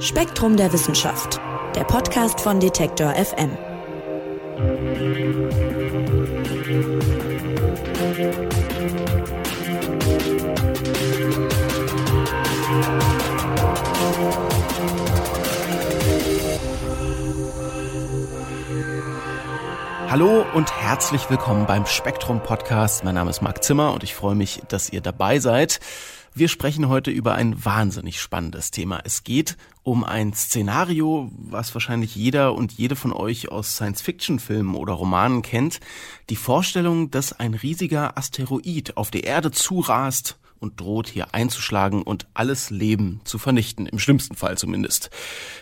Spektrum der Wissenschaft, der Podcast von Detektor FM. Hallo und herzlich willkommen beim Spektrum Podcast. Mein Name ist Marc Zimmer und ich freue mich, dass ihr dabei seid. Wir sprechen heute über ein wahnsinnig spannendes Thema. Es geht um ein Szenario, was wahrscheinlich jeder und jede von euch aus Science-Fiction-Filmen oder Romanen kennt. Die Vorstellung, dass ein riesiger Asteroid auf die Erde zurast und droht hier einzuschlagen und alles Leben zu vernichten, im schlimmsten Fall zumindest.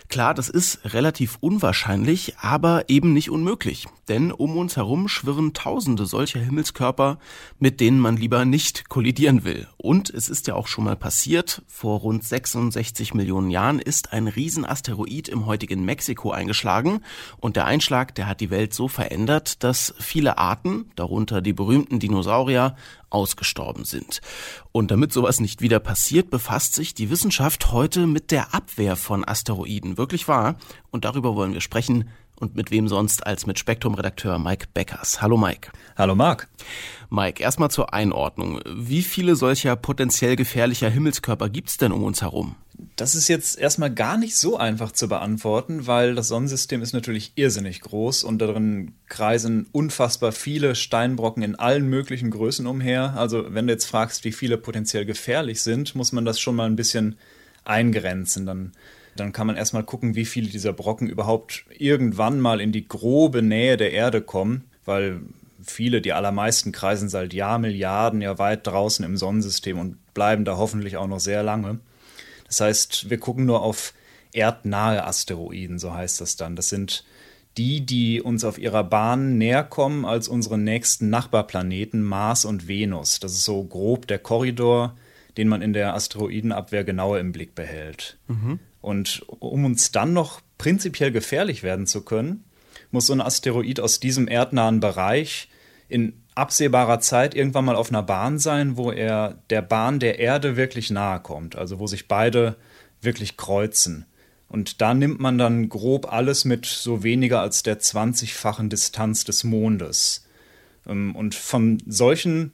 Klar, das ist relativ unwahrscheinlich, aber eben nicht unmöglich, denn um uns herum schwirren tausende solcher Himmelskörper, mit denen man lieber nicht kollidieren will. Und es ist ja auch schon mal passiert, vor rund 66 Millionen Jahren ist ein Riesenasteroid im heutigen Mexiko eingeschlagen und der Einschlag, der hat die Welt so verändert, dass viele Arten, darunter die berühmten Dinosaurier, ausgestorben sind. Und damit sowas nicht wieder passiert, befasst sich die Wissenschaft heute mit der Abwehr von Asteroiden. Wirklich wahr. Und darüber wollen wir sprechen. Und mit wem sonst als mit Spektrum-Redakteur Mike Beckers. Hallo Mike. Hallo Marc. Mike, erstmal zur Einordnung. Wie viele solcher potenziell gefährlicher Himmelskörper gibt's denn um uns herum? Das ist jetzt erstmal gar nicht so einfach zu beantworten, weil das Sonnensystem ist natürlich irrsinnig groß und darin kreisen unfassbar viele Steinbrocken in allen möglichen Größen umher. Also wenn du jetzt fragst, wie viele potenziell gefährlich sind, muss man das schon mal ein bisschen eingrenzen. Dann, dann kann man erstmal gucken, wie viele dieser Brocken überhaupt irgendwann mal in die grobe Nähe der Erde kommen, weil viele, die allermeisten kreisen seit Jahrmilliarden ja weit draußen im Sonnensystem und bleiben da hoffentlich auch noch sehr lange. Das heißt, wir gucken nur auf erdnahe Asteroiden, so heißt das dann. Das sind die, die uns auf ihrer Bahn näher kommen als unsere nächsten Nachbarplaneten Mars und Venus. Das ist so grob der Korridor, den man in der Asteroidenabwehr genauer im Blick behält. Mhm. Und um uns dann noch prinzipiell gefährlich werden zu können, muss so ein Asteroid aus diesem erdnahen Bereich in absehbarer Zeit irgendwann mal auf einer Bahn sein, wo er der Bahn der Erde wirklich nahe kommt, also wo sich beide wirklich kreuzen. Und da nimmt man dann grob alles mit so weniger als der 20-fachen Distanz des Mondes. Ähm, und von solchen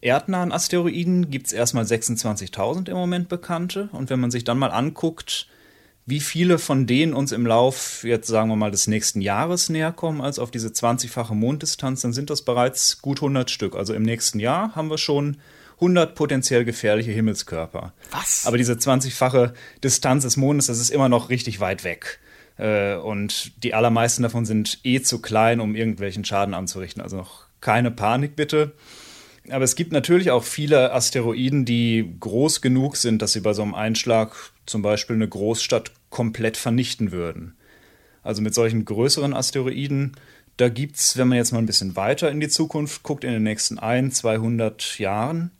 erdnahen Asteroiden gibt es erstmal 26.000 im Moment bekannte. Und wenn man sich dann mal anguckt, wie viele von denen uns im Lauf, jetzt sagen wir mal, des nächsten Jahres näher kommen als auf diese 20-fache Monddistanz, dann sind das bereits gut 100 Stück. Also im nächsten Jahr haben wir schon 100 potenziell gefährliche Himmelskörper. Was? Aber diese 20-fache Distanz des Mondes, das ist immer noch richtig weit weg. Äh, und die allermeisten davon sind eh zu klein, um irgendwelchen Schaden anzurichten. Also noch keine Panik bitte. Aber es gibt natürlich auch viele Asteroiden, die groß genug sind, dass sie bei so einem Einschlag zum Beispiel eine Großstadt komplett vernichten würden. Also mit solchen größeren Asteroiden, da gibt es, wenn man jetzt mal ein bisschen weiter in die Zukunft guckt, in den nächsten 1, 200 Jahren,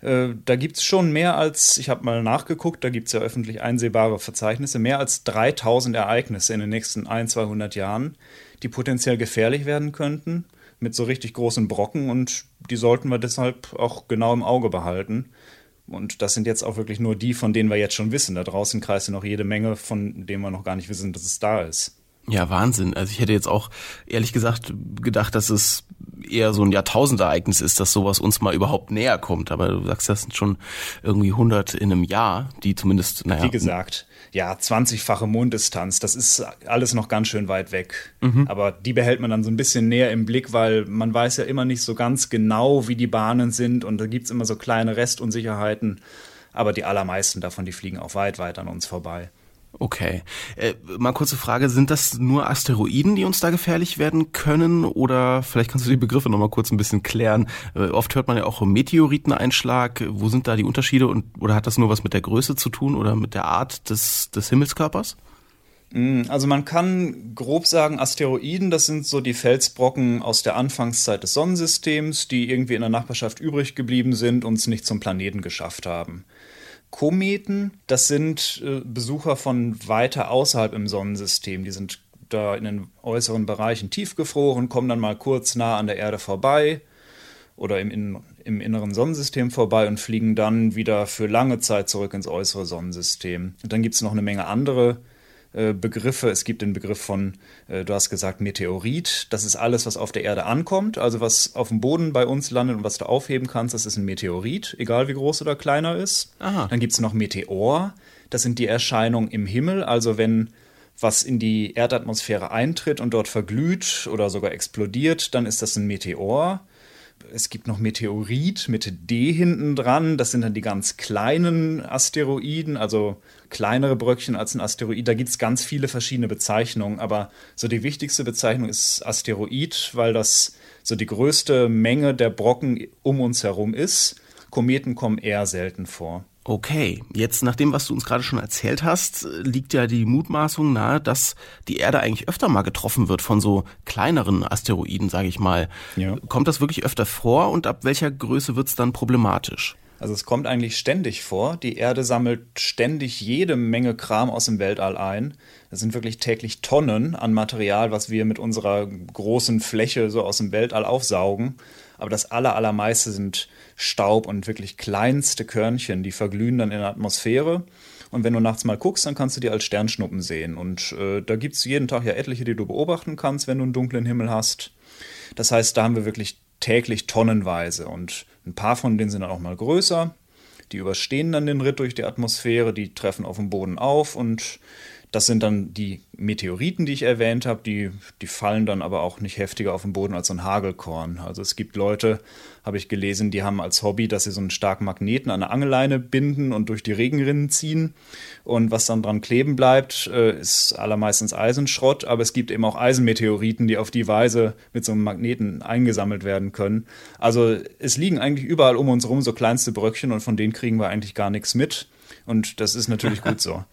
äh, da gibt es schon mehr als, ich habe mal nachgeguckt, da gibt es ja öffentlich einsehbare Verzeichnisse, mehr als 3000 Ereignisse in den nächsten 1, 200 Jahren, die potenziell gefährlich werden könnten mit so richtig großen Brocken und die sollten wir deshalb auch genau im Auge behalten. Und das sind jetzt auch wirklich nur die, von denen wir jetzt schon wissen. Da draußen kreist ja noch jede Menge, von denen wir noch gar nicht wissen, dass es da ist. Ja, Wahnsinn. Also ich hätte jetzt auch ehrlich gesagt gedacht, dass es eher so ein Jahrtausendereignis ist, dass sowas uns mal überhaupt näher kommt. Aber du sagst, das sind schon irgendwie 100 in einem Jahr, die zumindest, naja. Wie gesagt, ja, 20-fache Monddistanz, das ist alles noch ganz schön weit weg. Mhm. Aber die behält man dann so ein bisschen näher im Blick, weil man weiß ja immer nicht so ganz genau, wie die Bahnen sind und da gibt's immer so kleine Restunsicherheiten. Aber die allermeisten davon, die fliegen auch weit, weit an uns vorbei. Okay. Äh, mal kurze Frage, sind das nur Asteroiden, die uns da gefährlich werden können? Oder vielleicht kannst du die Begriffe nochmal kurz ein bisschen klären. Äh, oft hört man ja auch Meteoriteneinschlag. Wo sind da die Unterschiede? Und, oder hat das nur was mit der Größe zu tun oder mit der Art des, des Himmelskörpers? Mm, also man kann grob sagen, Asteroiden, das sind so die Felsbrocken aus der Anfangszeit des Sonnensystems, die irgendwie in der Nachbarschaft übrig geblieben sind und es nicht zum Planeten geschafft haben. Kometen, das sind äh, Besucher von weiter außerhalb im Sonnensystem. Die sind da in den äußeren Bereichen tiefgefroren, kommen dann mal kurz nah an der Erde vorbei oder im, im, im inneren Sonnensystem vorbei und fliegen dann wieder für lange Zeit zurück ins äußere Sonnensystem. Und dann gibt es noch eine Menge andere Begriffe. Es gibt den Begriff von, äh, du hast gesagt, Meteorit. Das ist alles, was auf der Erde ankommt, also was auf dem Boden bei uns landet und was du aufheben kannst, das ist ein Meteorit, egal wie groß oder kleiner ist. Aha. Dann gibt es noch Meteor. Das sind die Erscheinungen im Himmel, also wenn was in die Erdatmosphäre eintritt und dort verglüht oder sogar explodiert, dann ist das ein Meteor. Es gibt noch Meteorit mit D hinten dran. Das sind dann die ganz kleinen Asteroiden, also kleinere Bröckchen als ein Asteroid. Da gibt es ganz viele verschiedene Bezeichnungen, aber so die wichtigste Bezeichnung ist Asteroid, weil das so die größte Menge der Brocken um uns herum ist. Kometen kommen eher selten vor. Okay, jetzt nach dem, was du uns gerade schon erzählt hast, liegt ja die Mutmaßung nahe, dass die Erde eigentlich öfter mal getroffen wird von so kleineren Asteroiden, sage ich mal. Ja. Kommt das wirklich öfter vor und ab welcher Größe wird es dann problematisch? Also es kommt eigentlich ständig vor. Die Erde sammelt ständig jede Menge Kram aus dem Weltall ein. Es sind wirklich täglich Tonnen an Material, was wir mit unserer großen Fläche so aus dem Weltall aufsaugen. Aber das allermeiste sind Staub und wirklich kleinste Körnchen, die verglühen dann in der Atmosphäre. Und wenn du nachts mal guckst, dann kannst du die als Sternschnuppen sehen. Und äh, da gibt es jeden Tag ja etliche, die du beobachten kannst, wenn du einen dunklen Himmel hast. Das heißt, da haben wir wirklich täglich tonnenweise. Und ein paar von denen sind dann auch mal größer. Die überstehen dann den Ritt durch die Atmosphäre, die treffen auf dem Boden auf und das sind dann die Meteoriten, die ich erwähnt habe, die, die fallen dann aber auch nicht heftiger auf den Boden als so ein Hagelkorn. Also es gibt Leute, habe ich gelesen, die haben als Hobby, dass sie so einen starken Magneten an eine Angelleine binden und durch die Regenrinnen ziehen. Und was dann dran kleben bleibt, äh, ist allermeistens Eisenschrott, aber es gibt eben auch Eisenmeteoriten, die auf die Weise mit so einem Magneten eingesammelt werden können. Also es liegen eigentlich überall um uns herum so kleinste Bröckchen und von denen kriegen wir eigentlich gar nichts mit. Und das ist natürlich gut so.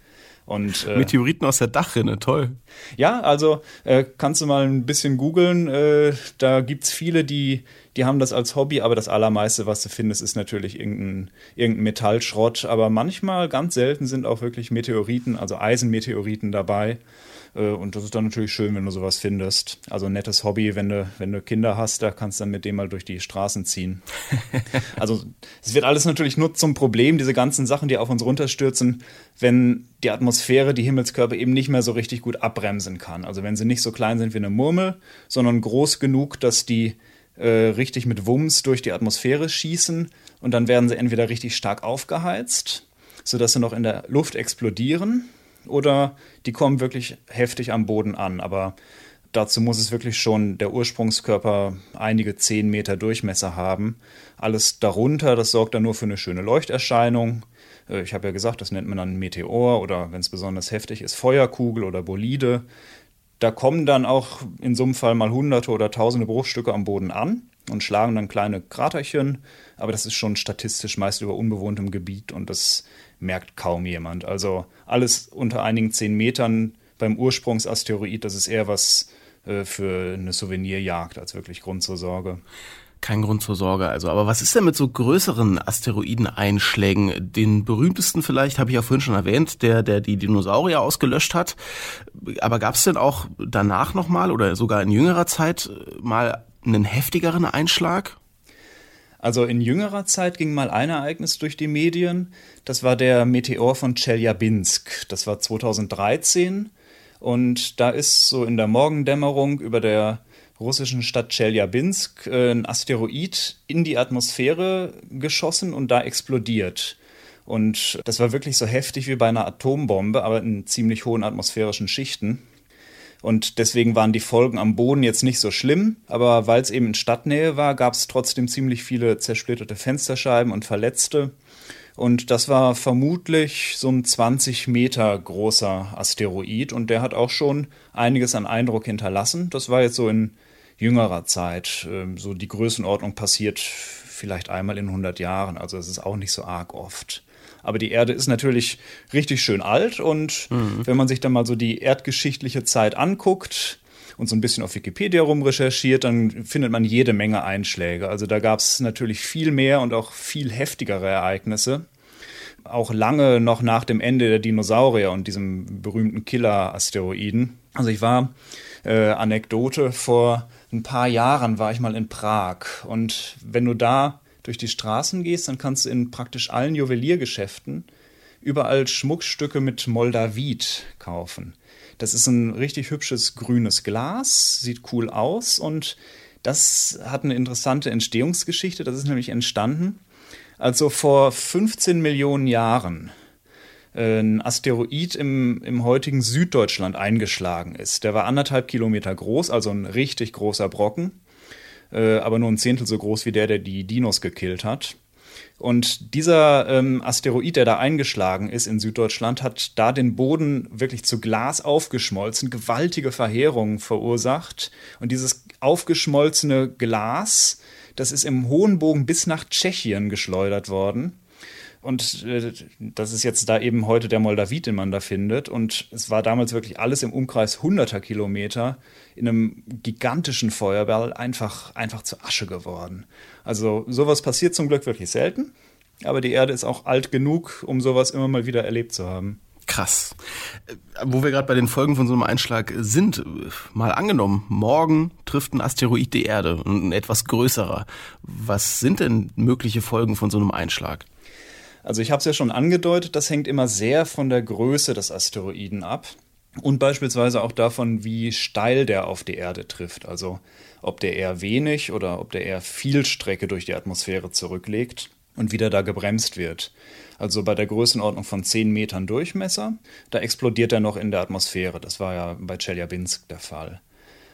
Und, äh, Meteoriten aus der Dachrinne, toll. Ja, also äh, kannst du mal ein bisschen googeln. Äh, da es viele, die, die haben das als Hobby, aber das Allermeiste, was du findest, ist natürlich irgendein, irgendein Metallschrott. Aber manchmal, ganz selten, sind auch wirklich Meteoriten, also Eisenmeteoriten dabei. Äh, und das ist dann natürlich schön, wenn du sowas findest. Also ein nettes Hobby, wenn du, wenn du Kinder hast, da kannst du dann mit dem mal durch die Straßen ziehen. also es wird alles natürlich nur zum Problem, diese ganzen Sachen, die auf uns runterstürzen, wenn die Atmosphäre die Himmelskörper eben nicht mehr so richtig gut abbremsen kann. Also wenn sie nicht so klein sind wie eine Murmel, sondern groß genug, dass die äh, richtig mit Wumms durch die Atmosphäre schießen und dann werden sie entweder richtig stark aufgeheizt, sodass sie noch in der Luft explodieren oder die kommen wirklich heftig am Boden an. Aber dazu muss es wirklich schon der Ursprungskörper einige zehn Meter Durchmesser haben. Alles darunter, das sorgt dann nur für eine schöne Leuchterscheinung. Äh, ich habe ja gesagt, das nennt man dann Meteor oder wenn es besonders heftig ist, Feuerkugel oder Bolide. Da kommen dann auch in so einem Fall mal hunderte oder tausende Bruchstücke am Boden an und schlagen dann kleine Kraterchen, aber das ist schon statistisch meist über unbewohntem Gebiet und das merkt kaum jemand. Also alles unter einigen zehn Metern beim Ursprungsasteroid, das ist eher was äh, für eine Souvenirjagd als wirklich Grund zur Sorge. Kein Grund zur Sorge also. Aber was ist denn mit so größeren Asteroideneinschlägen? Den berühmtesten vielleicht, habe ich ja vorhin schon erwähnt, der, der die Dinosaurier ausgelöscht hat. Aber gab es denn auch danach nochmal oder sogar in jüngerer Zeit mal einen heftigeren Einschlag? Also in jüngerer Zeit ging mal ein Ereignis durch die Medien. Das war der Meteor von Chelyabinsk. Das war 2013. Und da ist so in der Morgendämmerung über der russischen Stadt Chelyabinsk äh, ein Asteroid in die Atmosphäre geschossen und da explodiert. Und das war wirklich so heftig wie bei einer Atombombe, aber in ziemlich hohen atmosphärischen Schichten. Und deswegen waren die Folgen am Boden jetzt nicht so schlimm, aber weil es eben in Stadtnähe war, gab es trotzdem ziemlich viele zersplitterte Fensterscheiben und Verletzte. Und das war vermutlich so ein 20 Meter großer Asteroid und der hat auch schon einiges an Eindruck hinterlassen. Das war jetzt so in jüngerer Zeit. Ähm, so die Größenordnung passiert vielleicht einmal in 100 Jahren, also es ist auch nicht so arg oft. Aber die Erde ist natürlich richtig schön alt und mhm. wenn man sich dann mal so die erdgeschichtliche Zeit anguckt, und so ein bisschen auf Wikipedia rumrecherchiert, dann findet man jede Menge Einschläge. Also da gab es natürlich viel mehr und auch viel heftigere Ereignisse. Auch lange noch nach dem Ende der Dinosaurier und diesem berühmten Killer-Asteroiden. Also ich war, äh, Anekdote, vor ein paar Jahren war ich mal in Prag. Und wenn du da durch die Straßen gehst, dann kannst du in praktisch allen Juweliergeschäften überall Schmuckstücke mit Moldavit kaufen. Das ist ein richtig hübsches grünes Glas, sieht cool aus und das hat eine interessante Entstehungsgeschichte. Das ist nämlich entstanden, also vor 15 Millionen Jahren äh, ein Asteroid im, im heutigen Süddeutschland eingeschlagen ist. Der war anderthalb Kilometer groß, also ein richtig großer Brocken, äh, aber nur ein Zehntel so groß wie der, der die Dinos gekillt hat. Und dieser ähm, Asteroid, der da eingeschlagen ist in Süddeutschland, hat da den Boden wirklich zu Glas aufgeschmolzen, gewaltige Verheerungen verursacht. Und dieses aufgeschmolzene Glas, das ist im hohen Bogen bis nach Tschechien geschleudert worden. Und äh, das ist jetzt da eben heute der Moldavit, den man da findet. Und es war damals wirklich alles im Umkreis hunderter Kilometer in einem gigantischen Feuerball einfach, einfach zu Asche geworden. Also sowas passiert zum Glück wirklich selten. Aber die Erde ist auch alt genug, um sowas immer mal wieder erlebt zu haben. Krass. Äh, wo wir gerade bei den Folgen von so einem Einschlag sind, mal angenommen, morgen trifft ein Asteroid die Erde, ein etwas größerer. Was sind denn mögliche Folgen von so einem Einschlag? Also ich habe es ja schon angedeutet, das hängt immer sehr von der Größe des Asteroiden ab und beispielsweise auch davon, wie steil der auf die Erde trifft. Also ob der eher wenig oder ob der eher viel Strecke durch die Atmosphäre zurücklegt und wieder da gebremst wird. Also bei der Größenordnung von 10 Metern Durchmesser, da explodiert er noch in der Atmosphäre. Das war ja bei Chelyabinsk der Fall.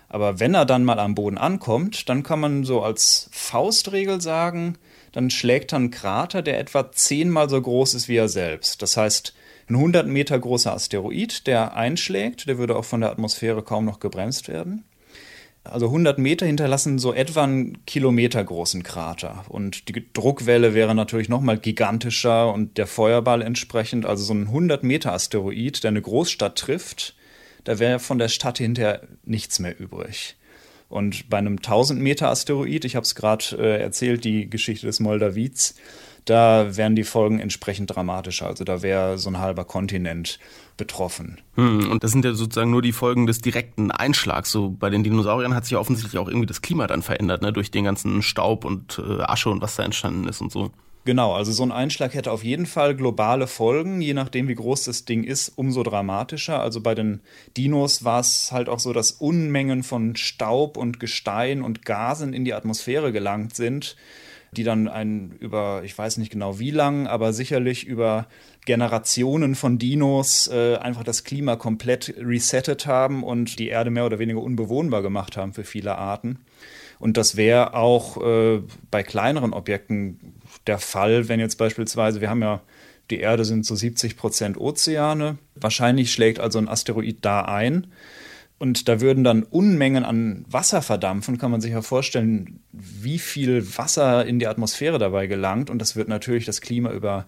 Aber wenn er dann mal am Boden ankommt, dann kann man so als Faustregel sagen, dann schlägt er einen Krater, der etwa zehnmal so groß ist wie er selbst. Das heißt, ein 100 Meter großer Asteroid, der einschlägt, der würde auch von der Atmosphäre kaum noch gebremst werden. Also 100 Meter hinterlassen so etwa einen Kilometer großen Krater. Und die Druckwelle wäre natürlich nochmal gigantischer und der Feuerball entsprechend. Also so ein 100 Meter Asteroid, der eine Großstadt trifft, da wäre von der Stadt hinterher nichts mehr übrig. Und bei einem 1000 Meter Asteroid, ich habe es gerade äh, erzählt, die Geschichte des Moldavits, da wären die Folgen entsprechend dramatischer. Also da wäre so ein halber Kontinent betroffen. Hm, und das sind ja sozusagen nur die Folgen des direkten Einschlags. So bei den Dinosauriern hat sich ja offensichtlich auch irgendwie das Klima dann verändert, ne? durch den ganzen Staub und äh, Asche und was da entstanden ist und so. Genau, also so ein Einschlag hätte auf jeden Fall globale Folgen, je nachdem, wie groß das Ding ist, umso dramatischer. Also bei den Dinos war es halt auch so, dass Unmengen von Staub und Gestein und Gasen in die Atmosphäre gelangt sind, die dann ein über, ich weiß nicht genau wie lang, aber sicherlich über Generationen von Dinos äh, einfach das Klima komplett resettet haben und die Erde mehr oder weniger unbewohnbar gemacht haben für viele Arten. Und das wäre auch äh, bei kleineren Objekten der Fall, wenn jetzt beispielsweise, wir haben ja, die Erde sind so 70 Prozent Ozeane, wahrscheinlich schlägt also ein Asteroid da ein. Und da würden dann Unmengen an Wasser verdampfen, kann man sich ja vorstellen, wie viel Wasser in die Atmosphäre dabei gelangt. Und das wird natürlich das Klima über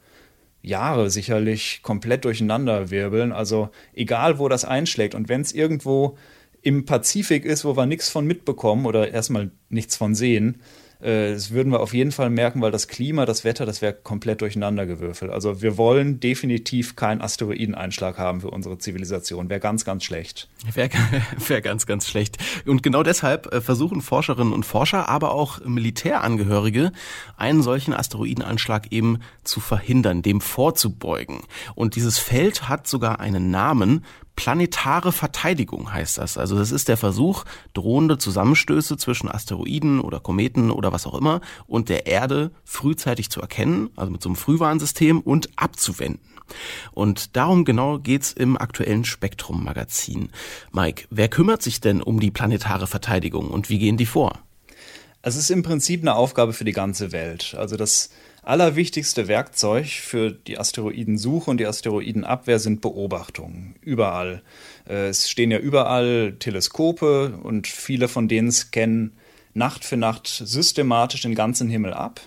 Jahre sicherlich komplett durcheinander wirbeln. Also egal, wo das einschlägt. Und wenn es irgendwo im Pazifik ist, wo wir nichts von mitbekommen oder erstmal nichts von sehen, das würden wir auf jeden Fall merken, weil das Klima, das Wetter, das wäre komplett durcheinandergewürfelt. Also wir wollen definitiv keinen Asteroideneinschlag haben für unsere Zivilisation. Wäre ganz, ganz schlecht. Wäre wär ganz, ganz schlecht. Und genau deshalb äh, versuchen Forscherinnen und Forscher, aber auch Militärangehörige, einen solchen Asteroideneinschlag eben zu verhindern, dem vorzubeugen. Und dieses Feld hat sogar einen Namen, Planetare Verteidigung heißt das. Also das ist der Versuch, drohende Zusammenstöße zwischen Asteroiden oder Kometen oder was auch immer und der Erde frühzeitig zu erkennen, also mit so einem Frühwarnsystem und abzuwenden. Und darum genau geht's im aktuellen Spektrum-Magazin. Mike, wer kümmert sich denn um die planetare Verteidigung und wie gehen die vor? Es ist im Prinzip eine Aufgabe für die ganze Welt. Also das allerwichtigste Werkzeug für die Asteroidensuche und die Asteroidenabwehr sind Beobachtungen. Überall. Äh, es stehen ja überall Teleskope und viele von denen scannen Nacht für Nacht systematisch den ganzen Himmel ab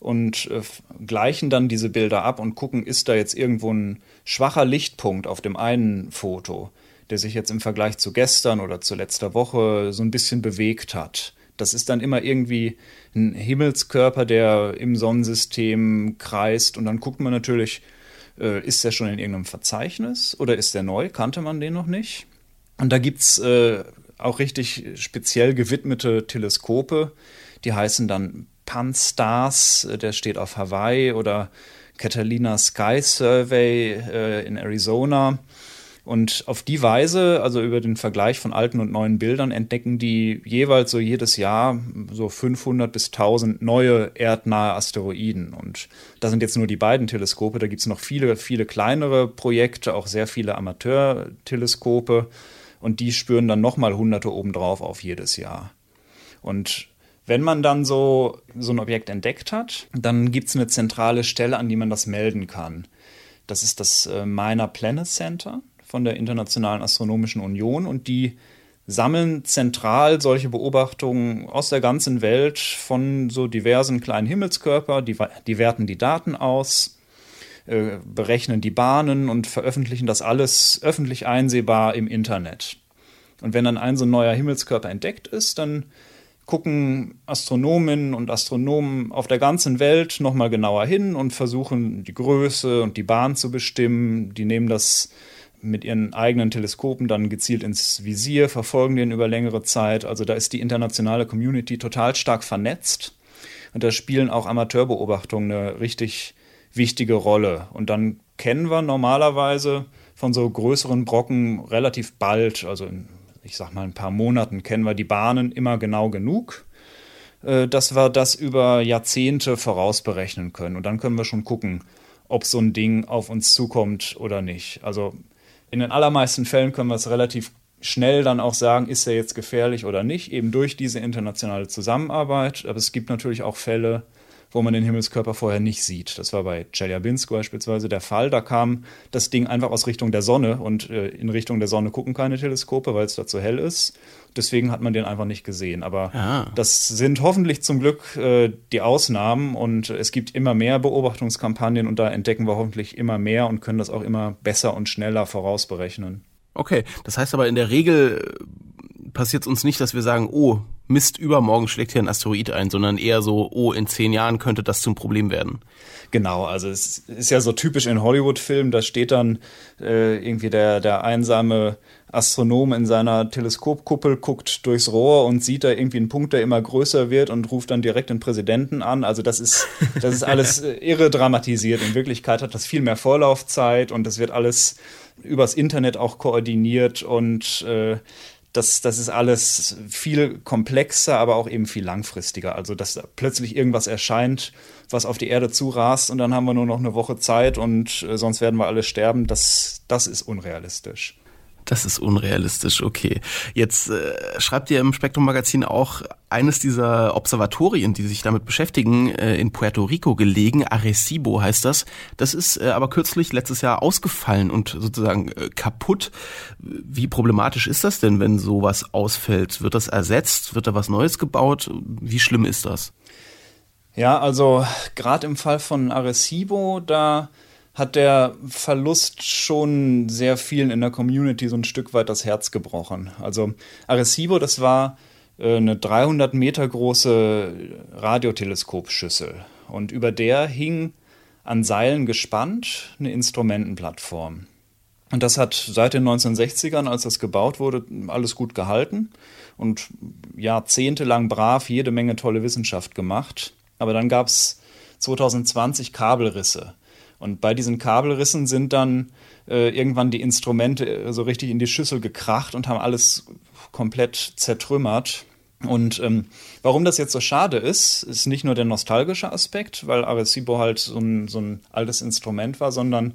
und äh, gleichen dann diese Bilder ab und gucken, ist da jetzt irgendwo ein schwacher Lichtpunkt auf dem einen Foto, der sich jetzt im Vergleich zu gestern oder zu letzter Woche so ein bisschen bewegt hat. Das ist dann immer irgendwie ein Himmelskörper, der im Sonnensystem kreist. Und dann guckt man natürlich, äh, ist der schon in irgendeinem Verzeichnis oder ist der neu? Kannte man den noch nicht? Und da gibt es äh, auch richtig speziell gewidmete Teleskope, die heißen dann Pan-STARRS, der steht auf Hawaii, oder Catalina Sky Survey äh, in Arizona. Und auf die Weise, also über den Vergleich von alten und neuen Bildern, entdecken die jeweils so jedes Jahr so 500 bis 1000 neue erdnahe Asteroiden. Und das sind jetzt nur die beiden Teleskope. Da gibt es noch viele, viele kleinere Projekte, auch sehr viele Amateurteleskope. Und die spüren dann nochmal Hunderte obendrauf auf jedes Jahr. Und wenn man dann so, so ein Objekt entdeckt hat, dann gibt es eine zentrale Stelle, an die man das melden kann. Das ist das äh, Minor Planet Center von der Internationalen Astronomischen Union und die sammeln zentral solche Beobachtungen aus der ganzen Welt von so diversen kleinen Himmelskörpern, die, die werten die Daten aus, äh, berechnen die Bahnen und veröffentlichen das alles öffentlich einsehbar im Internet. Und wenn dann ein so neuer Himmelskörper entdeckt ist, dann gucken Astronominnen und Astronomen auf der ganzen Welt nochmal genauer hin und versuchen die Größe und die Bahn zu bestimmen. Die nehmen das mit ihren eigenen Teleskopen dann gezielt ins Visier, verfolgen den über längere Zeit. Also da ist die internationale Community total stark vernetzt. Und da spielen auch Amateurbeobachtungen eine richtig wichtige Rolle. Und dann kennen wir normalerweise von so größeren Brocken relativ bald, also in ich sag mal, ein paar Monaten kennen wir die Bahnen immer genau genug, äh, dass wir das über Jahrzehnte vorausberechnen können. Und dann können wir schon gucken, ob so ein Ding auf uns zukommt oder nicht. Also in den allermeisten Fällen können wir es relativ schnell dann auch sagen, ist er jetzt gefährlich oder nicht, eben durch diese internationale Zusammenarbeit. Aber es gibt natürlich auch Fälle, wo man den Himmelskörper vorher nicht sieht. Das war bei Chelyabinsk beispielsweise der Fall. Da kam das Ding einfach aus Richtung der Sonne und äh, in Richtung der Sonne gucken keine Teleskope, weil es da zu hell ist. Deswegen hat man den einfach nicht gesehen. Aber ah. das sind hoffentlich zum Glück äh, die Ausnahmen und es gibt immer mehr Beobachtungskampagnen und da entdecken wir hoffentlich immer mehr und können das auch immer besser und schneller vorausberechnen. Okay, das heißt aber in der Regel passiert es uns nicht, dass wir sagen, oh, Mist, übermorgen schlägt hier ein Asteroid ein, sondern eher so, oh, in zehn Jahren könnte das zum Problem werden. Genau, also es ist ja so typisch in Hollywood-Filmen, da steht dann äh, irgendwie der, der einsame Astronom in seiner Teleskopkuppel, guckt durchs Rohr und sieht da irgendwie einen Punkt, der immer größer wird und ruft dann direkt den Präsidenten an. Also das ist, das ist alles irre dramatisiert. In Wirklichkeit hat das viel mehr Vorlaufzeit und das wird alles übers Internet auch koordiniert und äh, das, das ist alles viel komplexer, aber auch eben viel langfristiger. Also, dass plötzlich irgendwas erscheint, was auf die Erde zurast und dann haben wir nur noch eine Woche Zeit und äh, sonst werden wir alle sterben, das, das ist unrealistisch. Das ist unrealistisch, okay. Jetzt äh, schreibt ihr im Spektrum Magazin auch eines dieser Observatorien, die sich damit beschäftigen, äh, in Puerto Rico gelegen, Arecibo heißt das. Das ist äh, aber kürzlich letztes Jahr ausgefallen und sozusagen äh, kaputt. Wie problematisch ist das denn, wenn sowas ausfällt? Wird das ersetzt? Wird da was Neues gebaut? Wie schlimm ist das? Ja, also gerade im Fall von Arecibo, da hat der Verlust schon sehr vielen in der Community so ein Stück weit das Herz gebrochen. Also Arecibo, das war äh, eine 300 Meter große Radioteleskopschüssel und über der hing an Seilen gespannt eine Instrumentenplattform. Und das hat seit den 1960ern, als das gebaut wurde, alles gut gehalten und jahrzehntelang brav jede Menge tolle Wissenschaft gemacht. Aber dann gab es 2020 Kabelrisse. Und bei diesen Kabelrissen sind dann äh, irgendwann die Instrumente äh, so richtig in die Schüssel gekracht und haben alles komplett zertrümmert. Und ähm, warum das jetzt so schade ist, ist nicht nur der nostalgische Aspekt, weil Arecibo halt so ein, so ein altes Instrument war, sondern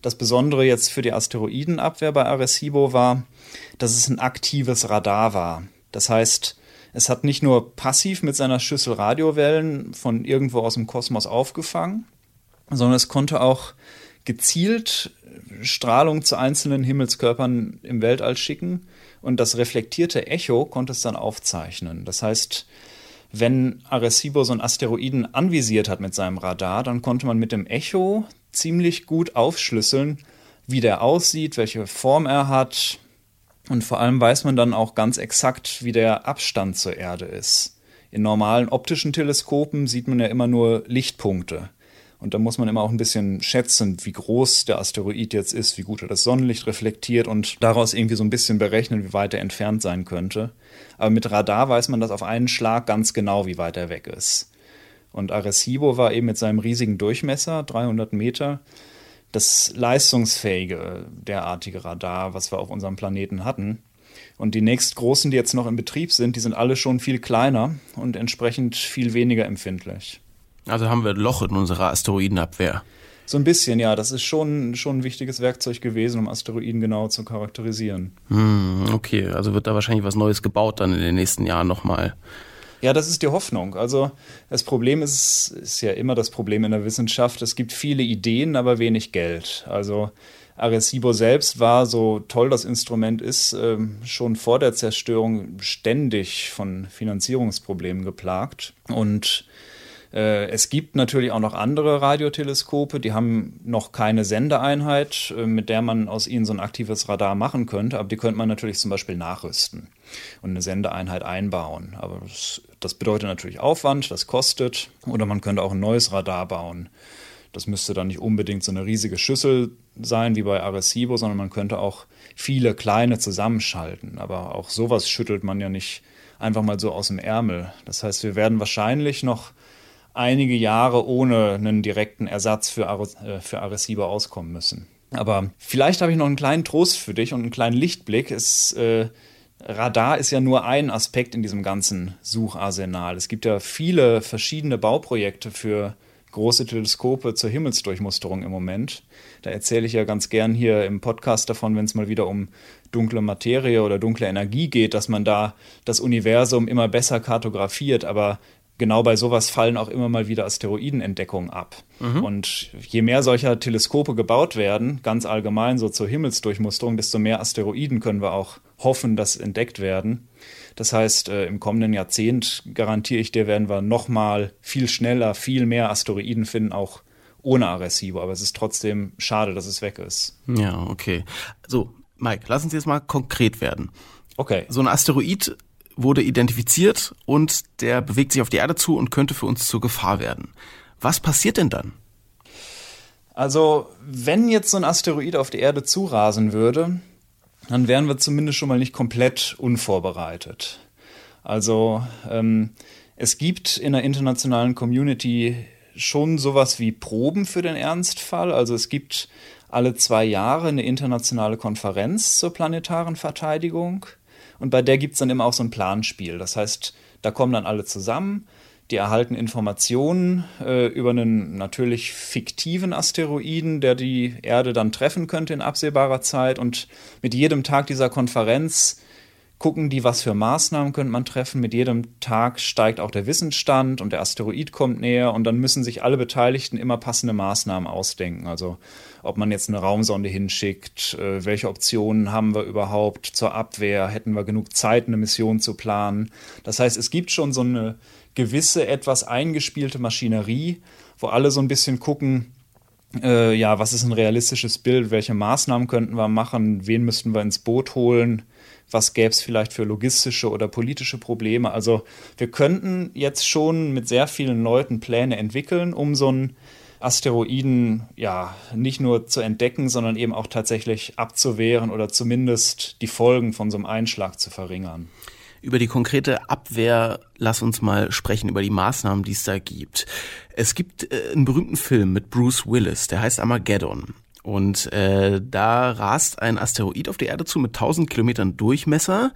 das Besondere jetzt für die Asteroidenabwehr bei Arecibo war, dass es ein aktives Radar war. Das heißt, es hat nicht nur passiv mit seiner Schüssel Radiowellen von irgendwo aus dem Kosmos aufgefangen, sondern es konnte auch gezielt Strahlung zu einzelnen Himmelskörpern im Weltall schicken und das reflektierte Echo konnte es dann aufzeichnen. Das heißt, wenn Arecibo so einen Asteroiden anvisiert hat mit seinem Radar, dann konnte man mit dem Echo ziemlich gut aufschlüsseln, wie der aussieht, welche Form er hat und vor allem weiß man dann auch ganz exakt, wie der Abstand zur Erde ist. In normalen optischen Teleskopen sieht man ja immer nur Lichtpunkte. Und da muss man immer auch ein bisschen schätzen, wie groß der Asteroid jetzt ist, wie gut er das Sonnenlicht reflektiert und daraus irgendwie so ein bisschen berechnen, wie weit er entfernt sein könnte. Aber mit Radar weiß man das auf einen Schlag ganz genau, wie weit er weg ist. Und Arecibo war eben mit seinem riesigen Durchmesser, 300 Meter, das leistungsfähige derartige Radar, was wir auf unserem Planeten hatten. Und die nächstgroßen, die jetzt noch in Betrieb sind, die sind alle schon viel kleiner und entsprechend viel weniger empfindlich. Also haben wir ein Loch in unserer Asteroidenabwehr. So ein bisschen, ja. Das ist schon, schon ein wichtiges Werkzeug gewesen, um Asteroiden genau zu charakterisieren. Hm, okay, also wird da wahrscheinlich was Neues gebaut dann in den nächsten Jahren nochmal. Ja, das ist die Hoffnung. Also das Problem ist, ist ja immer das Problem in der Wissenschaft. Es gibt viele Ideen, aber wenig Geld. Also Arecibo selbst war, so toll das Instrument ist, ähm, schon vor der Zerstörung ständig von Finanzierungsproblemen geplagt. Und äh, es gibt natürlich auch noch andere Radioteleskope, die haben noch keine Sendeeinheit, äh, mit der man aus ihnen so ein aktives Radar machen könnte, aber die könnte man natürlich zum Beispiel nachrüsten und eine Sendeeinheit einbauen. Aber das, das bedeutet natürlich Aufwand, das kostet, oder man könnte auch ein neues Radar bauen. Das müsste dann nicht unbedingt so eine riesige Schüssel sein wie bei Arecibo, sondern man könnte auch viele kleine zusammenschalten. Aber auch sowas schüttelt man ja nicht einfach mal so aus dem Ärmel. Das heißt, wir werden wahrscheinlich noch einige Jahre ohne einen direkten Ersatz für, äh, für Arecibo auskommen müssen. Aber vielleicht habe ich noch einen kleinen Trost für dich und einen kleinen Lichtblick. Es, äh, Radar ist ja nur ein Aspekt in diesem ganzen Sucharsenal. Es gibt ja viele verschiedene Bauprojekte für große Teleskope zur Himmelsdurchmusterung im Moment. Da erzähle ich ja ganz gern hier im Podcast davon, wenn es mal wieder um dunkle Materie oder dunkle Energie geht, dass man da das Universum immer besser kartografiert. Aber genau bei sowas fallen auch immer mal wieder Asteroidenentdeckungen ab. Mhm. Und je mehr solcher Teleskope gebaut werden, ganz allgemein so zur Himmelsdurchmusterung, desto mehr Asteroiden können wir auch hoffen, dass entdeckt werden. Das heißt, äh, im kommenden Jahrzehnt garantiere ich dir, werden wir noch mal viel schneller, viel mehr Asteroiden finden, auch ohne Arecibo. Aber es ist trotzdem schade, dass es weg ist. Ja, okay. So, Mike, lass uns jetzt mal konkret werden. Okay. So ein Asteroid wurde identifiziert und der bewegt sich auf die Erde zu und könnte für uns zur Gefahr werden. Was passiert denn dann? Also, wenn jetzt so ein Asteroid auf die Erde zurasen würde, dann wären wir zumindest schon mal nicht komplett unvorbereitet. Also, ähm, es gibt in der internationalen Community schon sowas wie Proben für den Ernstfall. Also es gibt alle zwei Jahre eine internationale Konferenz zur planetaren Verteidigung. Und bei der gibt es dann immer auch so ein Planspiel. Das heißt, da kommen dann alle zusammen, die erhalten Informationen äh, über einen natürlich fiktiven Asteroiden, der die Erde dann treffen könnte in absehbarer Zeit. Und mit jedem Tag dieser Konferenz gucken die, was für Maßnahmen könnte man treffen. Mit jedem Tag steigt auch der Wissensstand und der Asteroid kommt näher und dann müssen sich alle Beteiligten immer passende Maßnahmen ausdenken. Also ob man jetzt eine Raumsonde hinschickt, äh, welche Optionen haben wir überhaupt zur Abwehr, hätten wir genug Zeit, eine Mission zu planen. Das heißt, es gibt schon so eine gewisse, etwas eingespielte Maschinerie, wo alle so ein bisschen gucken, äh, ja, was ist ein realistisches Bild, welche Maßnahmen könnten wir machen, wen müssten wir ins Boot holen, was gäbe es vielleicht für logistische oder politische Probleme. Also wir könnten jetzt schon mit sehr vielen Leuten Pläne entwickeln, um so ein Asteroiden ja nicht nur zu entdecken, sondern eben auch tatsächlich abzuwehren oder zumindest die Folgen von so einem Einschlag zu verringern. Über die konkrete Abwehr lass uns mal sprechen, über die Maßnahmen, die es da gibt. Es gibt äh, einen berühmten Film mit Bruce Willis, der heißt Armageddon. Und äh, da rast ein Asteroid auf die Erde zu mit 1000 Kilometern Durchmesser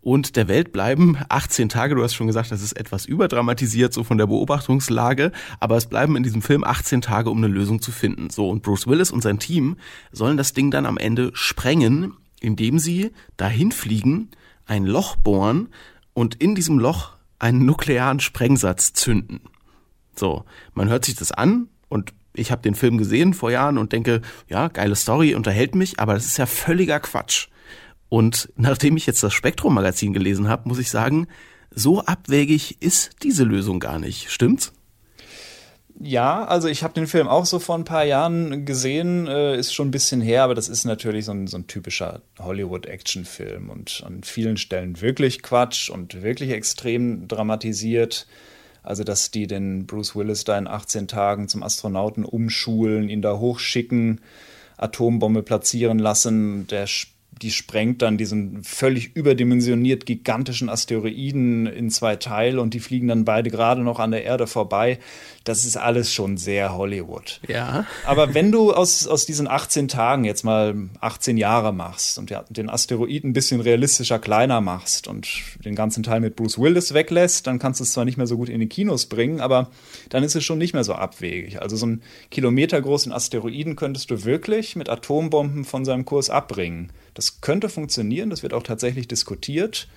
und der Welt bleiben 18 Tage. Du hast schon gesagt, das ist etwas überdramatisiert, so von der Beobachtungslage, aber es bleiben in diesem Film 18 Tage, um eine Lösung zu finden. So, und Bruce Willis und sein Team sollen das Ding dann am Ende sprengen, indem sie dahin fliegen, ein Loch bohren und in diesem Loch einen nuklearen Sprengsatz zünden. So, man hört sich das an und ich habe den Film gesehen vor Jahren und denke, ja, geile Story, unterhält mich, aber das ist ja völliger Quatsch. Und nachdem ich jetzt das Spektrum-Magazin gelesen habe, muss ich sagen, so abwegig ist diese Lösung gar nicht. Stimmt's? Ja, also ich habe den Film auch so vor ein paar Jahren gesehen, äh, ist schon ein bisschen her, aber das ist natürlich so ein, so ein typischer Hollywood-Action-Film und an vielen Stellen wirklich Quatsch und wirklich extrem dramatisiert. Also, dass die den Bruce Willis da in 18 Tagen zum Astronauten umschulen, ihn da hochschicken, Atombombe platzieren lassen, der die sprengt dann diesen völlig überdimensioniert gigantischen Asteroiden in zwei Teile und die fliegen dann beide gerade noch an der Erde vorbei. Das ist alles schon sehr Hollywood. Ja. Aber wenn du aus, aus diesen 18 Tagen jetzt mal 18 Jahre machst und den Asteroiden ein bisschen realistischer kleiner machst und den ganzen Teil mit Bruce Willis weglässt, dann kannst du es zwar nicht mehr so gut in die Kinos bringen, aber dann ist es schon nicht mehr so abwegig. Also so einen kilometergroßen Asteroiden könntest du wirklich mit Atombomben von seinem Kurs abbringen. Das könnte funktionieren, das wird auch tatsächlich diskutiert,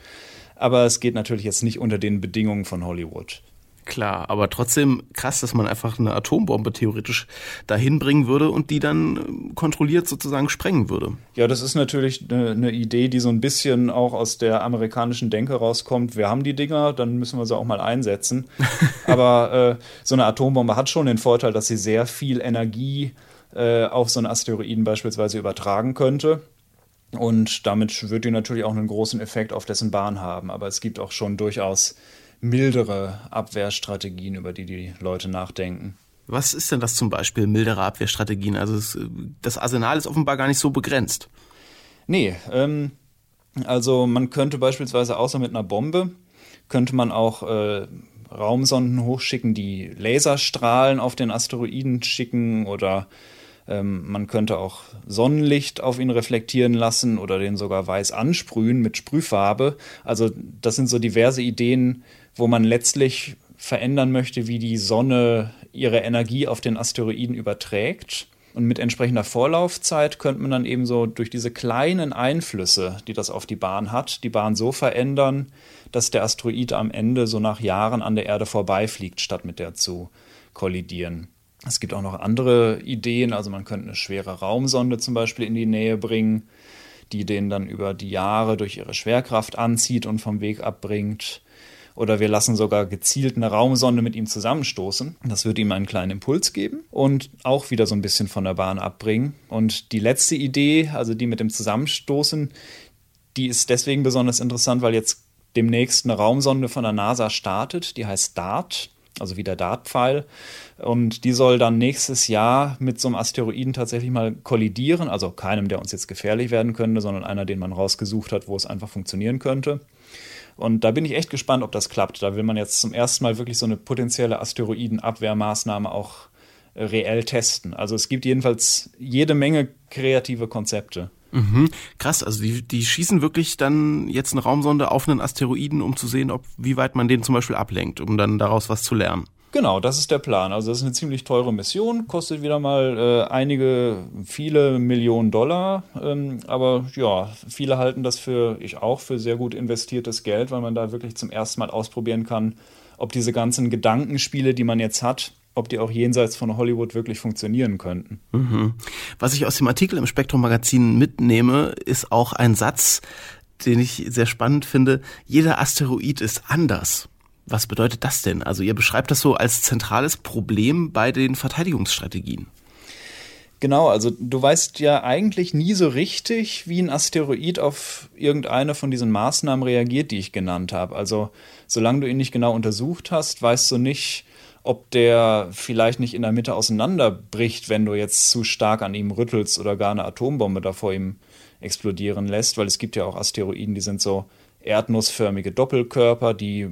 aber es geht natürlich jetzt nicht unter den Bedingungen von Hollywood. Klar, aber trotzdem krass, dass man einfach eine Atombombe theoretisch dahin bringen würde und die dann äh, kontrolliert sozusagen sprengen würde. Ja, das ist natürlich eine, eine, Idee, die so ein bisschen auch aus der amerikanischen Denke rauskommt. Wir haben die Dinger, dann müssen wir sie auch mal einsetzen. aber äh, so eine Atombombe hat schon den Vorteil, dass sie sehr viel Energie äh, auf so einen Asteroiden beispielsweise übertragen könnte. Und damit wird die natürlich auch einen großen Effekt auf dessen Bahn haben. Aber es gibt auch schon durchaus mildere Abwehrstrategien, über die die Leute nachdenken. Was ist denn das zum Beispiel, mildere Abwehrstrategien? Also es, das Arsenal ist offenbar gar nicht so begrenzt. Nee, ähm, also man könnte beispielsweise außer mit einer Bombe, könnte man auch äh, Raumsonden hochschicken, die Laserstrahlen auf den Asteroiden schicken oder man könnte auch Sonnenlicht auf ihn reflektieren lassen oder den sogar weiß ansprühen mit Sprühfarbe. Also das sind so diverse Ideen, wo man letztlich verändern möchte, wie die Sonne ihre Energie auf den Asteroiden überträgt. Und mit entsprechender Vorlaufzeit könnte man dann eben so durch diese kleinen Einflüsse, die das auf die Bahn hat, die Bahn so verändern, dass der Asteroid am Ende so nach Jahren an der Erde vorbeifliegt, statt mit der zu kollidieren. Es gibt auch noch andere Ideen, also man könnte eine schwere Raumsonde zum Beispiel in die Nähe bringen, die den dann über die Jahre durch ihre Schwerkraft anzieht und vom Weg abbringt. Oder wir lassen sogar gezielt eine Raumsonde mit ihm zusammenstoßen. Das wird ihm einen kleinen Impuls geben und auch wieder so ein bisschen von der Bahn abbringen. Und die letzte Idee, also die mit dem Zusammenstoßen, die ist deswegen besonders interessant, weil jetzt demnächst eine Raumsonde von der NASA startet, die heißt DART, also wie der Dartpfeil. Und die soll dann nächstes Jahr mit so einem Asteroiden tatsächlich mal kollidieren. Also keinem, der uns jetzt gefährlich werden könnte, sondern einer, den man rausgesucht hat, wo es einfach funktionieren könnte. Und da bin ich echt gespannt, ob das klappt. Da will man jetzt zum ersten Mal wirklich so eine potenzielle Asteroidenabwehrmaßnahme auch äh, reell testen. Also es gibt jedenfalls jede Menge kreative Konzepte. Mhm. Krass, also die, die schießen wirklich dann jetzt eine Raumsonde auf einen Asteroiden, um zu sehen, ob wie weit man den zum Beispiel ablenkt, um dann daraus was zu lernen. Genau, das ist der Plan. Also das ist eine ziemlich teure Mission, kostet wieder mal äh, einige, viele Millionen Dollar. Ähm, aber ja, viele halten das für, ich auch, für sehr gut investiertes Geld, weil man da wirklich zum ersten Mal ausprobieren kann, ob diese ganzen Gedankenspiele, die man jetzt hat, ob die auch jenseits von Hollywood wirklich funktionieren könnten. Mhm. Was ich aus dem Artikel im Spektrum Magazin mitnehme, ist auch ein Satz, den ich sehr spannend finde. Jeder Asteroid ist anders. Was bedeutet das denn? Also ihr beschreibt das so als zentrales Problem bei den Verteidigungsstrategien. Genau, also du weißt ja eigentlich nie so richtig, wie ein Asteroid auf irgendeine von diesen Maßnahmen reagiert, die ich genannt habe. Also solange du ihn nicht genau untersucht hast, weißt du nicht, ob der vielleicht nicht in der Mitte auseinanderbricht, wenn du jetzt zu stark an ihm rüttelst oder gar eine Atombombe da vor ihm explodieren lässt, weil es gibt ja auch Asteroiden, die sind so erdnussförmige Doppelkörper, die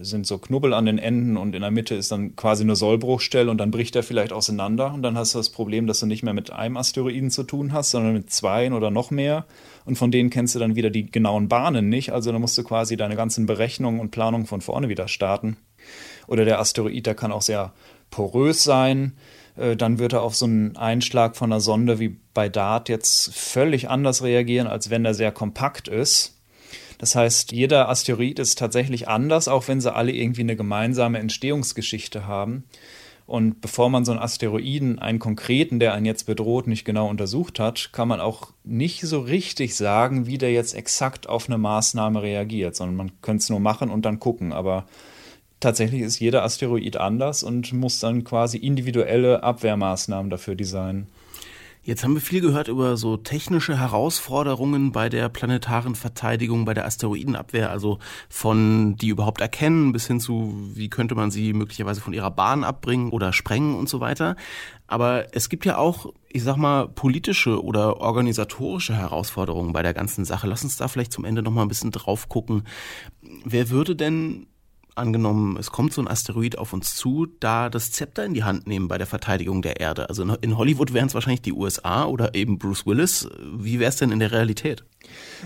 sind so Knubbel an den Enden und in der Mitte ist dann quasi eine Sollbruchstelle und dann bricht er vielleicht auseinander und dann hast du das Problem, dass du nicht mehr mit einem Asteroiden zu tun hast, sondern mit zweien oder noch mehr und von denen kennst du dann wieder die genauen Bahnen nicht, also dann musst du quasi deine ganzen Berechnungen und Planungen von vorne wieder starten. Oder der Asteroid, der kann auch sehr porös sein, äh, dann wird er auf so einen Einschlag von einer Sonde wie bei DART jetzt völlig anders reagieren, als wenn er sehr kompakt ist das heißt, jeder Asteroid ist tatsächlich anders, auch wenn sie alle irgendwie eine gemeinsame Entstehungsgeschichte haben. Und bevor man so einen Asteroiden, einen konkreten, der einen jetzt bedroht, nicht genau untersucht hat, kann man auch nicht so richtig sagen, wie der jetzt exakt auf eine Maßnahme reagiert, sondern man könnte es nur machen und dann gucken. Aber tatsächlich ist jeder Asteroid anders und muss dann quasi individuelle Abwehrmaßnahmen dafür designen. Jetzt haben wir viel gehört über so technische Herausforderungen bei der planetaren Verteidigung, bei der Asteroidenabwehr, also von die überhaupt erkennen bis hin zu, wie könnte man sie möglicherweise von ihrer Bahn abbringen oder sprengen und so weiter. Aber es gibt ja auch, ich sag mal, politische oder organisatorische Herausforderungen bei der ganzen Sache. Lass uns da vielleicht zum Ende nochmal ein bisschen drauf gucken. Wer würde denn angenommen, es kommt so ein Asteroid auf uns zu, da das Zepter in die Hand nehmen bei der Verteidigung der Erde? Also in Hollywood wären es wahrscheinlich die USA oder eben Bruce Willis. Wie wäre es denn in der Realität?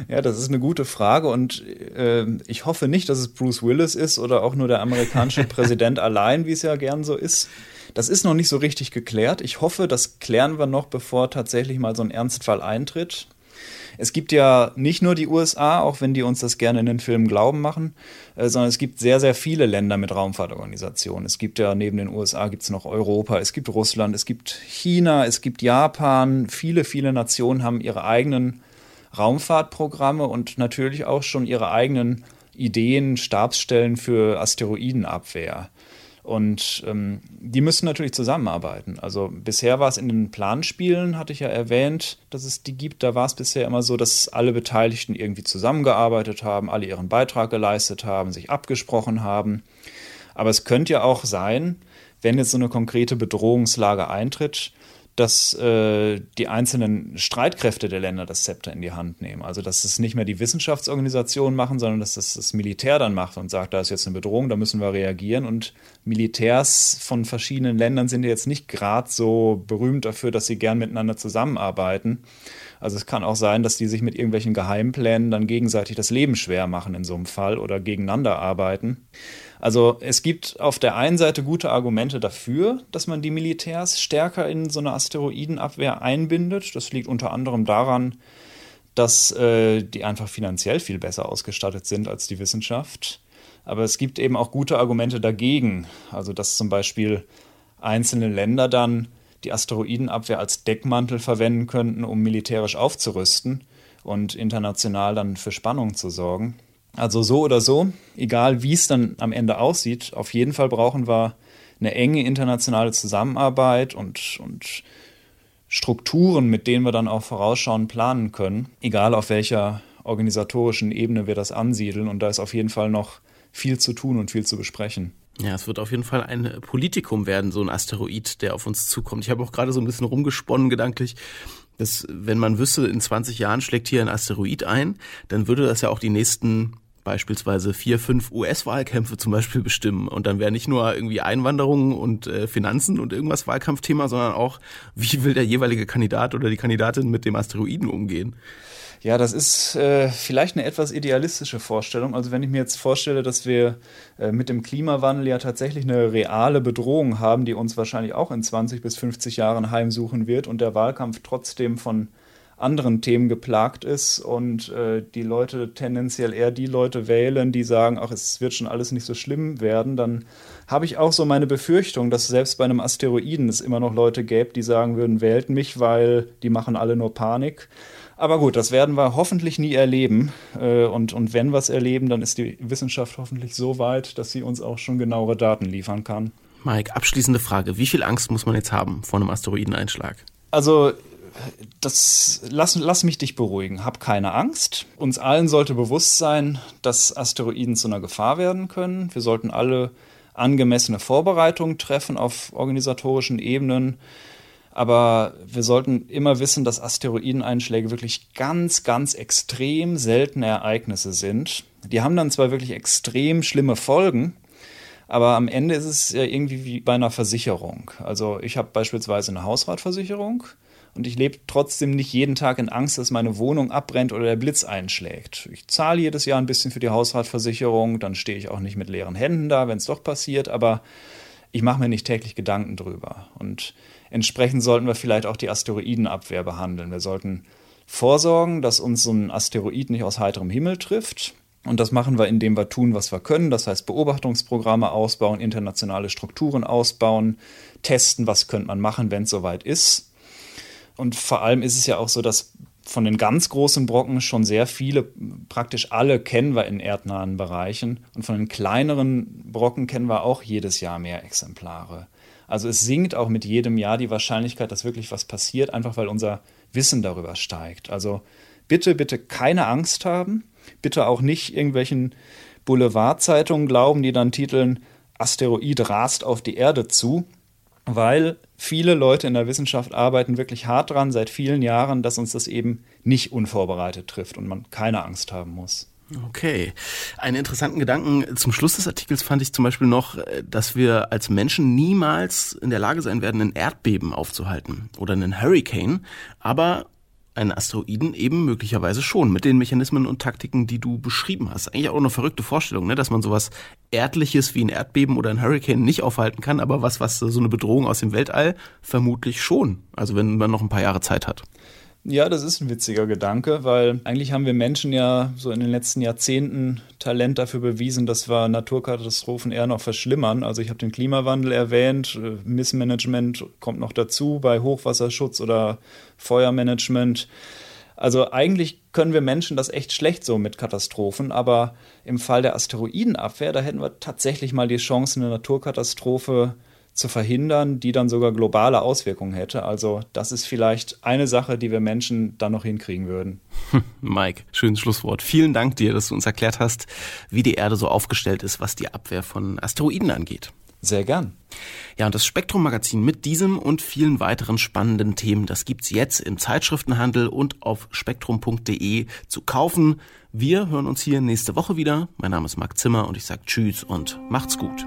Ja, das ist eine gute Frage und äh, ich hoffe nicht, dass es Bruce Willis ist oder auch nur der amerikanische Präsident allein, wie es ja gern so ist. Das ist noch nicht so richtig geklärt. Ich hoffe, das klären wir noch, bevor tatsächlich mal so ein Ernstfall eintritt. Es gibt ja nicht nur die USA, auch wenn die uns das gerne in den Filmen glauben machen, äh, sondern es gibt sehr, sehr viele Länder mit Raumfahrtorganisationen. Es gibt ja neben den USA gibt es noch Europa, es gibt Russland, es gibt China, es gibt Japan. Viele, viele Nationen haben ihre eigenen Raumfahrtprogramme und natürlich auch schon ihre eigenen Ideen, Stabsstellen für Asteroidenabwehr. Und ähm, die müssen natürlich zusammenarbeiten. Also bisher war es in den Planspielen, hatte ich ja erwähnt, dass es die gibt. Da war es bisher immer so, dass alle Beteiligten irgendwie zusammengearbeitet haben, alle ihren Beitrag geleistet haben, sich abgesprochen haben. Aber es könnte ja auch sein, wenn jetzt so eine konkrete Bedrohungslage eintritt, dass äh, die einzelnen Streitkräfte der Länder das Zepter in die Hand nehmen. Also dass es nicht mehr die Wissenschaftsorganisationen machen, sondern dass das das Militär dann macht und sagt, da ist jetzt eine Bedrohung, da müssen wir reagieren. Und Militärs von verschiedenen Ländern sind jetzt nicht gerade so berühmt dafür, dass sie gern miteinander zusammenarbeiten. Also es kann auch sein, dass die sich mit irgendwelchen Geheimplänen dann gegenseitig das Leben schwer machen in so einem Fall oder gegeneinander arbeiten. Also es gibt auf der einen Seite gute Argumente dafür, dass man die Militärs stärker in so eine Asteroidenabwehr einbindet. Das liegt unter anderem daran, dass äh, die einfach finanziell viel besser ausgestattet sind als die Wissenschaft. Aber es gibt eben auch gute Argumente dagegen. Also dass zum Beispiel einzelne Länder dann die Asteroidenabwehr als Deckmantel verwenden könnten, um militärisch aufzurüsten und international dann für Spannung zu sorgen. Also so oder so, egal wie es dann am Ende aussieht, auf jeden Fall brauchen wir eine enge internationale Zusammenarbeit und, und Strukturen, mit denen wir dann auch vorausschauend planen können, egal auf welcher organisatorischen Ebene wir das ansiedeln. Und da ist auf jeden Fall noch viel zu tun und viel zu besprechen. Ja, es wird auf jeden Fall ein Politikum werden, so ein Asteroid, der auf uns zukommt. Ich habe auch gerade so ein bisschen rumgesponnen gedanklich, dass wenn man wüsste, in 20 Jahren schlägt hier ein Asteroid ein, dann würde das ja auch die nächsten beispielsweise vier, fünf US-Wahlkämpfe zum Beispiel bestimmen. Und dann wäre nicht nur irgendwie Einwanderung und äh, Finanzen und irgendwas Wahlkampfthema, sondern auch, wie will der jeweilige Kandidat oder die Kandidatin mit dem Asteroiden umgehen. Ja, das ist äh, vielleicht eine etwas idealistische Vorstellung. Also wenn ich mir jetzt vorstelle, dass wir äh, mit dem Klimawandel ja tatsächlich eine reale Bedrohung haben, die uns wahrscheinlich auch in 20 bis 50 Jahren heimsuchen wird und der Wahlkampf trotzdem von anderen Themen geplagt ist und äh, die Leute tendenziell eher die Leute wählen, die sagen, ach, es wird schon alles nicht so schlimm werden, dann habe ich auch so meine Befürchtung, dass selbst bei einem Asteroiden es immer noch Leute gäbe, die sagen würden, wählt mich, weil die machen alle nur Panik. Aber gut, das werden wir hoffentlich nie erleben. Äh, und, und wenn wir es erleben, dann ist die Wissenschaft hoffentlich so weit, dass sie uns auch schon genauere Daten liefern kann. Mike, abschließende Frage. Wie viel Angst muss man jetzt haben vor einem Asteroideneinschlag? Also, das, lass, lass mich dich beruhigen. Hab keine Angst. Uns allen sollte bewusst sein, dass Asteroiden zu einer Gefahr werden können. Wir sollten alle angemessene Vorbereitungen treffen auf organisatorischen Ebenen. Aber wir sollten immer wissen, dass Asteroideneinschläge wirklich ganz, ganz extrem seltene Ereignisse sind. Die haben dann zwar wirklich extrem schlimme Folgen, aber am Ende ist es ja irgendwie wie bei einer Versicherung. Also ich habe beispielsweise eine Hausratversicherung und ich lebe trotzdem nicht jeden Tag in Angst, dass meine Wohnung abbrennt oder der Blitz einschlägt. Ich zahle jedes Jahr ein bisschen für die Hausratversicherung, dann stehe ich auch nicht mit leeren Händen da, wenn es doch passiert, aber ich mache mir nicht täglich Gedanken drüber. Und Entsprechend sollten wir vielleicht auch die Asteroidenabwehr behandeln. Wir sollten vorsorgen, dass uns so ein Asteroid nicht aus heiterem Himmel trifft. Und das machen wir, indem wir tun, was wir können. Das heißt, Beobachtungsprogramme ausbauen, internationale Strukturen ausbauen, testen, was könnte man machen, wenn es soweit ist. Und vor allem ist es ja auch so, dass von den ganz großen Brocken schon sehr viele, praktisch alle kennen wir in erdnahen Bereichen. Und von den kleineren Brocken kennen wir auch jedes Jahr mehr Exemplare. Also es sinkt auch mit jedem Jahr die Wahrscheinlichkeit, dass wirklich was passiert, einfach weil unser Wissen darüber steigt. Also bitte, bitte keine Angst haben, bitte auch nicht irgendwelchen Boulevardzeitungen glauben, die dann titeln, Asteroid rast auf die Erde zu, weil viele Leute in der Wissenschaft arbeiten wirklich hart dran seit vielen Jahren, dass uns das eben nicht unvorbereitet trifft und man keine Angst haben muss. Okay. Einen interessanten Gedanken zum Schluss des Artikels fand ich zum Beispiel noch, dass wir als Menschen niemals in der Lage sein werden, ein Erdbeben aufzuhalten oder einen Hurricane, aber einen Asteroiden eben möglicherweise schon mit den Mechanismen und Taktiken, die du beschrieben hast. Eigentlich auch eine verrückte Vorstellung, ne? dass man sowas Erdliches wie ein Erdbeben oder ein Hurricane nicht aufhalten kann, aber was, was so eine Bedrohung aus dem Weltall vermutlich schon. Also wenn man noch ein paar Jahre Zeit hat. Ja, das ist ein witziger Gedanke, weil eigentlich haben wir Menschen ja so in den letzten Jahrzehnten Talent dafür bewiesen, dass wir Naturkatastrophen eher noch verschlimmern. Also ich habe den Klimawandel erwähnt, äh, Missmanagement kommt noch dazu bei Hochwasserschutz oder Feuermanagement. Also eigentlich können wir Menschen das echt schlecht so mit Katastrophen, aber im Fall der Asteroidenabwehr, da hätten wir tatsächlich mal die Chance, eine Naturkatastrophe zu verhindern, die dann sogar globale Auswirkungen hätte. Also das ist vielleicht eine Sache, die wir Menschen dann noch hinkriegen würden. Mike, schönes Schlusswort. Vielen Dank dir, dass du uns erklärt hast, wie die Erde so aufgestellt ist, was die Abwehr von Asteroiden angeht. Sehr gern. Ja, und das Spektrum-Magazin mit diesem und vielen weiteren spannenden Themen, das gibt's jetzt im Zeitschriftenhandel und auf spektrum.de zu kaufen. Wir hören uns hier nächste Woche wieder. Mein Name ist Marc Zimmer und ich sage Tschüss und macht's gut.